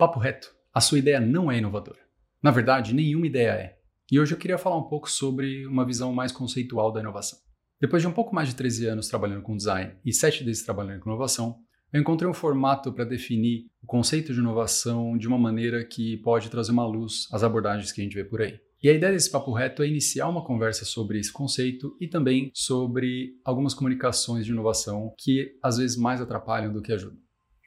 Papo reto, a sua ideia não é inovadora. Na verdade, nenhuma ideia é. E hoje eu queria falar um pouco sobre uma visão mais conceitual da inovação. Depois de um pouco mais de 13 anos trabalhando com design e 7 desses trabalhando com inovação, eu encontrei um formato para definir o conceito de inovação de uma maneira que pode trazer uma luz às abordagens que a gente vê por aí. E a ideia desse papo reto é iniciar uma conversa sobre esse conceito e também sobre algumas comunicações de inovação que às vezes mais atrapalham do que ajudam.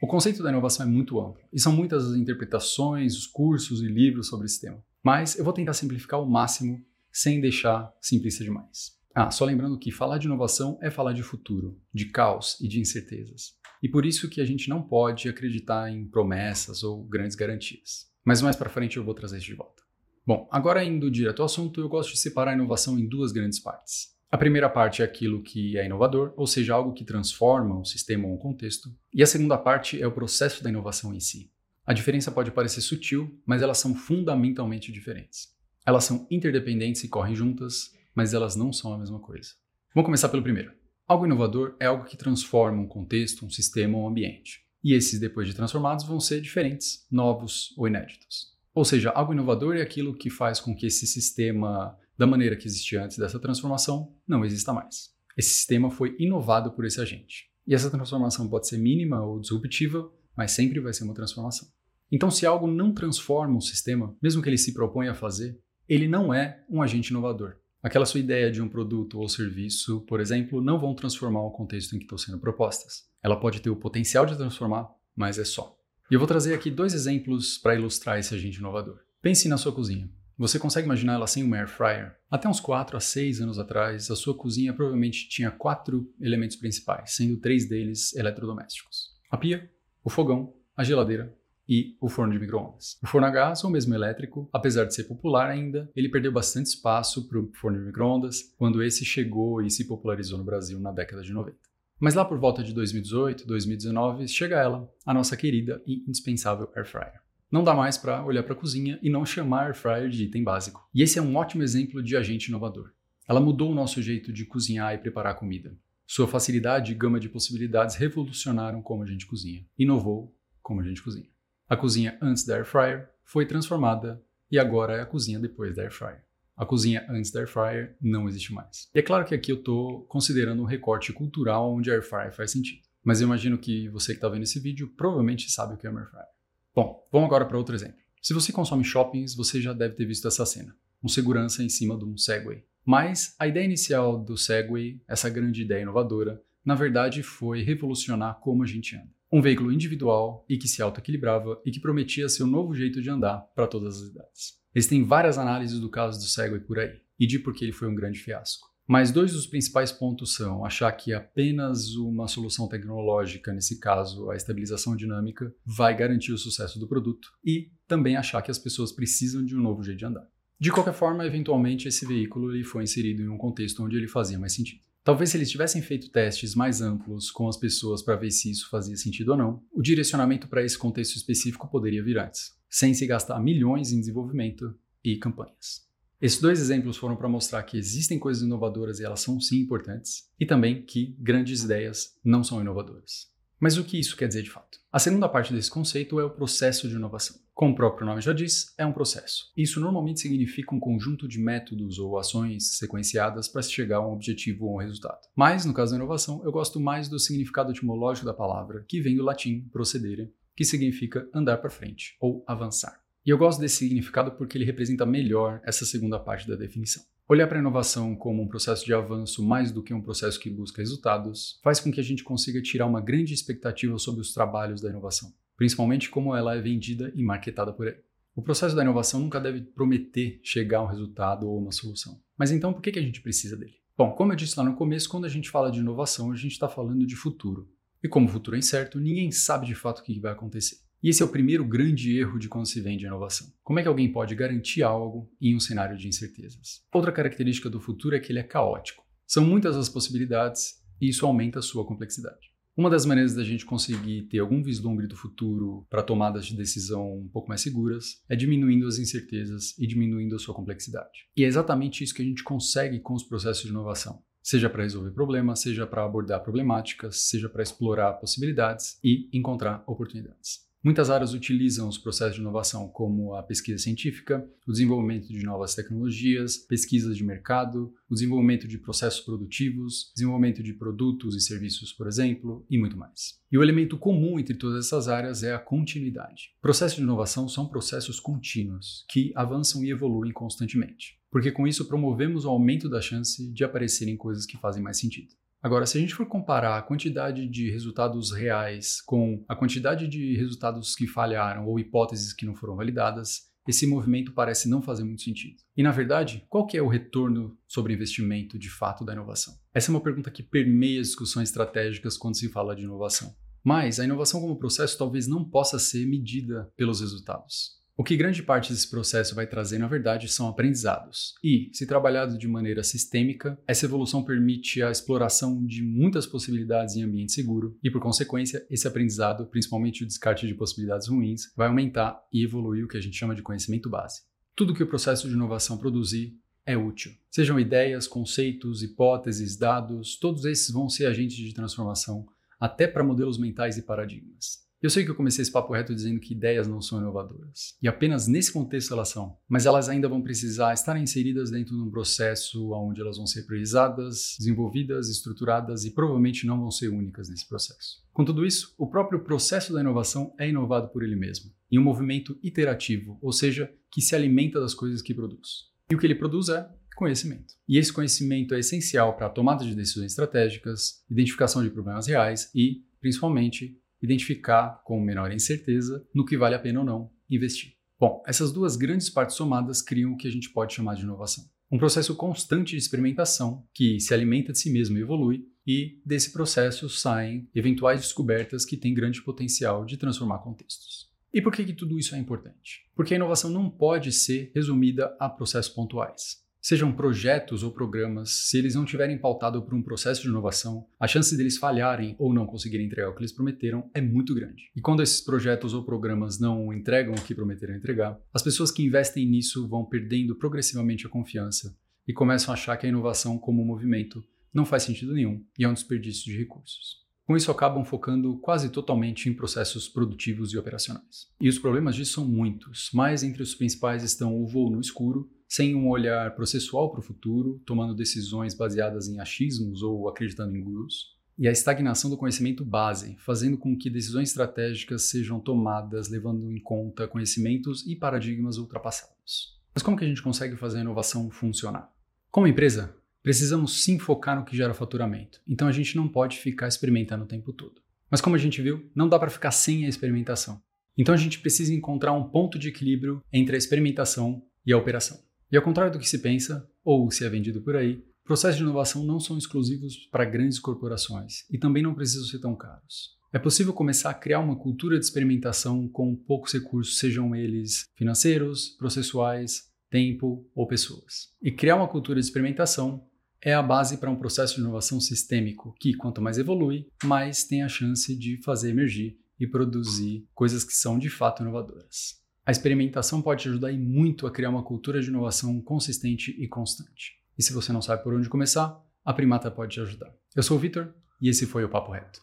O conceito da inovação é muito amplo e são muitas as interpretações, os cursos e livros sobre esse tema. Mas eu vou tentar simplificar ao máximo sem deixar simplista demais. Ah, só lembrando que falar de inovação é falar de futuro, de caos e de incertezas. E por isso que a gente não pode acreditar em promessas ou grandes garantias. Mas mais para frente eu vou trazer isso de volta. Bom, agora indo direto ao assunto, eu gosto de separar a inovação em duas grandes partes. A primeira parte é aquilo que é inovador, ou seja, algo que transforma um sistema ou um contexto. E a segunda parte é o processo da inovação em si. A diferença pode parecer sutil, mas elas são fundamentalmente diferentes. Elas são interdependentes e correm juntas, mas elas não são a mesma coisa. Vamos começar pelo primeiro. Algo inovador é algo que transforma um contexto, um sistema ou um ambiente. E esses, depois de transformados, vão ser diferentes, novos ou inéditos. Ou seja, algo inovador é aquilo que faz com que esse sistema da maneira que existia antes dessa transformação, não exista mais. Esse sistema foi inovado por esse agente. E essa transformação pode ser mínima ou disruptiva, mas sempre vai ser uma transformação. Então, se algo não transforma um sistema, mesmo que ele se proponha a fazer, ele não é um agente inovador. Aquela sua ideia de um produto ou serviço, por exemplo, não vão transformar o contexto em que estão sendo propostas. Ela pode ter o potencial de transformar, mas é só. E eu vou trazer aqui dois exemplos para ilustrar esse agente inovador. Pense na sua cozinha. Você consegue imaginar ela sem uma air fryer? Até uns 4 a 6 anos atrás, a sua cozinha provavelmente tinha quatro elementos principais, sendo três deles eletrodomésticos: a pia, o fogão, a geladeira e o forno de microondas. O forno a gás ou mesmo elétrico, apesar de ser popular ainda, ele perdeu bastante espaço para o forno de microondas quando esse chegou e se popularizou no Brasil na década de 90. Mas lá por volta de 2018, 2019, chega ela, a nossa querida e indispensável air fryer. Não dá mais para olhar para a cozinha e não chamar air fryer de item básico. E esse é um ótimo exemplo de agente inovador. Ela mudou o nosso jeito de cozinhar e preparar comida. Sua facilidade e gama de possibilidades revolucionaram como a gente cozinha. Inovou como a gente cozinha. A cozinha antes da air fryer foi transformada e agora é a cozinha depois da air fryer. A cozinha antes da air fryer não existe mais. E é claro que aqui eu estou considerando um recorte cultural onde a air fryer faz sentido. Mas eu imagino que você que está vendo esse vídeo provavelmente sabe o que é uma air fryer. Bom, vamos agora para outro exemplo. Se você consome shoppings, você já deve ter visto essa cena. Um segurança em cima de um Segway. Mas a ideia inicial do Segway, essa grande ideia inovadora, na verdade foi revolucionar como a gente anda. Um veículo individual e que se autoequilibrava e que prometia ser um novo jeito de andar para todas as idades. Existem várias análises do caso do Segway por aí e de por que ele foi um grande fiasco. Mas dois dos principais pontos são achar que apenas uma solução tecnológica, nesse caso a estabilização dinâmica, vai garantir o sucesso do produto e também achar que as pessoas precisam de um novo jeito de andar. De qualquer forma, eventualmente esse veículo ele foi inserido em um contexto onde ele fazia mais sentido. Talvez se eles tivessem feito testes mais amplos com as pessoas para ver se isso fazia sentido ou não, o direcionamento para esse contexto específico poderia vir antes, sem se gastar milhões em desenvolvimento e campanhas. Esses dois exemplos foram para mostrar que existem coisas inovadoras e elas são sim importantes, e também que grandes ideias não são inovadoras. Mas o que isso quer dizer de fato? A segunda parte desse conceito é o processo de inovação. Como o próprio nome já diz, é um processo. Isso normalmente significa um conjunto de métodos ou ações sequenciadas para se chegar a um objetivo ou um resultado. Mas, no caso da inovação, eu gosto mais do significado etimológico da palavra, que vem do latim procedere, que significa andar para frente ou avançar. E eu gosto desse significado porque ele representa melhor essa segunda parte da definição. Olhar para a inovação como um processo de avanço mais do que um processo que busca resultados faz com que a gente consiga tirar uma grande expectativa sobre os trabalhos da inovação, principalmente como ela é vendida e marketada por ele. O processo da inovação nunca deve prometer chegar a um resultado ou uma solução. Mas então por que a gente precisa dele? Bom, como eu disse lá no começo, quando a gente fala de inovação, a gente está falando de futuro. E como o futuro é incerto, ninguém sabe de fato o que vai acontecer. E esse é o primeiro grande erro de quando se vende inovação. Como é que alguém pode garantir algo em um cenário de incertezas? Outra característica do futuro é que ele é caótico. São muitas as possibilidades e isso aumenta a sua complexidade. Uma das maneiras da gente conseguir ter algum vislumbre do futuro para tomadas de decisão um pouco mais seguras é diminuindo as incertezas e diminuindo a sua complexidade. E é exatamente isso que a gente consegue com os processos de inovação. Seja para resolver problemas, seja para abordar problemáticas, seja para explorar possibilidades e encontrar oportunidades. Muitas áreas utilizam os processos de inovação, como a pesquisa científica, o desenvolvimento de novas tecnologias, pesquisas de mercado, o desenvolvimento de processos produtivos, desenvolvimento de produtos e serviços, por exemplo, e muito mais. E o elemento comum entre todas essas áreas é a continuidade. Processos de inovação são processos contínuos que avançam e evoluem constantemente, porque com isso promovemos o aumento da chance de aparecerem coisas que fazem mais sentido. Agora, se a gente for comparar a quantidade de resultados reais com a quantidade de resultados que falharam ou hipóteses que não foram validadas, esse movimento parece não fazer muito sentido. E na verdade, qual que é o retorno sobre investimento de fato da inovação? Essa é uma pergunta que permeia as discussões estratégicas quando se fala de inovação. Mas a inovação como processo talvez não possa ser medida pelos resultados. O que grande parte desse processo vai trazer, na verdade, são aprendizados. E, se trabalhado de maneira sistêmica, essa evolução permite a exploração de muitas possibilidades em ambiente seguro e, por consequência, esse aprendizado, principalmente o descarte de possibilidades ruins, vai aumentar e evoluir o que a gente chama de conhecimento base. Tudo que o processo de inovação produzir é útil. Sejam ideias, conceitos, hipóteses, dados, todos esses vão ser agentes de transformação, até para modelos mentais e paradigmas. Eu sei que eu comecei esse papo reto dizendo que ideias não são inovadoras, e apenas nesse contexto elas são, mas elas ainda vão precisar estar inseridas dentro de um processo onde elas vão ser priorizadas, desenvolvidas, estruturadas e provavelmente não vão ser únicas nesse processo. Com tudo isso, o próprio processo da inovação é inovado por ele mesmo, em um movimento iterativo, ou seja, que se alimenta das coisas que produz. E o que ele produz é conhecimento. E esse conhecimento é essencial para a tomada de decisões estratégicas, identificação de problemas reais e, principalmente, identificar com menor incerteza no que vale a pena ou não investir. Bom, essas duas grandes partes somadas criam o que a gente pode chamar de inovação. Um processo constante de experimentação que se alimenta de si mesmo e evolui, e desse processo saem eventuais descobertas que têm grande potencial de transformar contextos. E por que, que tudo isso é importante? Porque a inovação não pode ser resumida a processos pontuais. Sejam projetos ou programas, se eles não tiverem pautado por um processo de inovação, a chance deles falharem ou não conseguirem entregar o que eles prometeram é muito grande. E quando esses projetos ou programas não entregam o que prometeram entregar, as pessoas que investem nisso vão perdendo progressivamente a confiança e começam a achar que a inovação como movimento não faz sentido nenhum e é um desperdício de recursos. Com isso, acabam focando quase totalmente em processos produtivos e operacionais. E os problemas disso são muitos, mas entre os principais estão o voo no escuro, sem um olhar processual para o futuro, tomando decisões baseadas em achismos ou acreditando em gurus, e a estagnação do conhecimento base, fazendo com que decisões estratégicas sejam tomadas levando em conta conhecimentos e paradigmas ultrapassados. Mas como que a gente consegue fazer a inovação funcionar? Como empresa, precisamos sim focar no que gera faturamento, então a gente não pode ficar experimentando o tempo todo. Mas como a gente viu, não dá para ficar sem a experimentação. Então a gente precisa encontrar um ponto de equilíbrio entre a experimentação e a operação. E ao contrário do que se pensa, ou se é vendido por aí, processos de inovação não são exclusivos para grandes corporações e também não precisam ser tão caros. É possível começar a criar uma cultura de experimentação com poucos recursos, sejam eles financeiros, processuais, tempo ou pessoas. E criar uma cultura de experimentação é a base para um processo de inovação sistêmico que, quanto mais evolui, mais tem a chance de fazer emergir e produzir coisas que são de fato inovadoras. A experimentação pode te ajudar muito a criar uma cultura de inovação consistente e constante. E se você não sabe por onde começar, a Primata pode te ajudar. Eu sou o Vitor e esse foi o Papo Reto.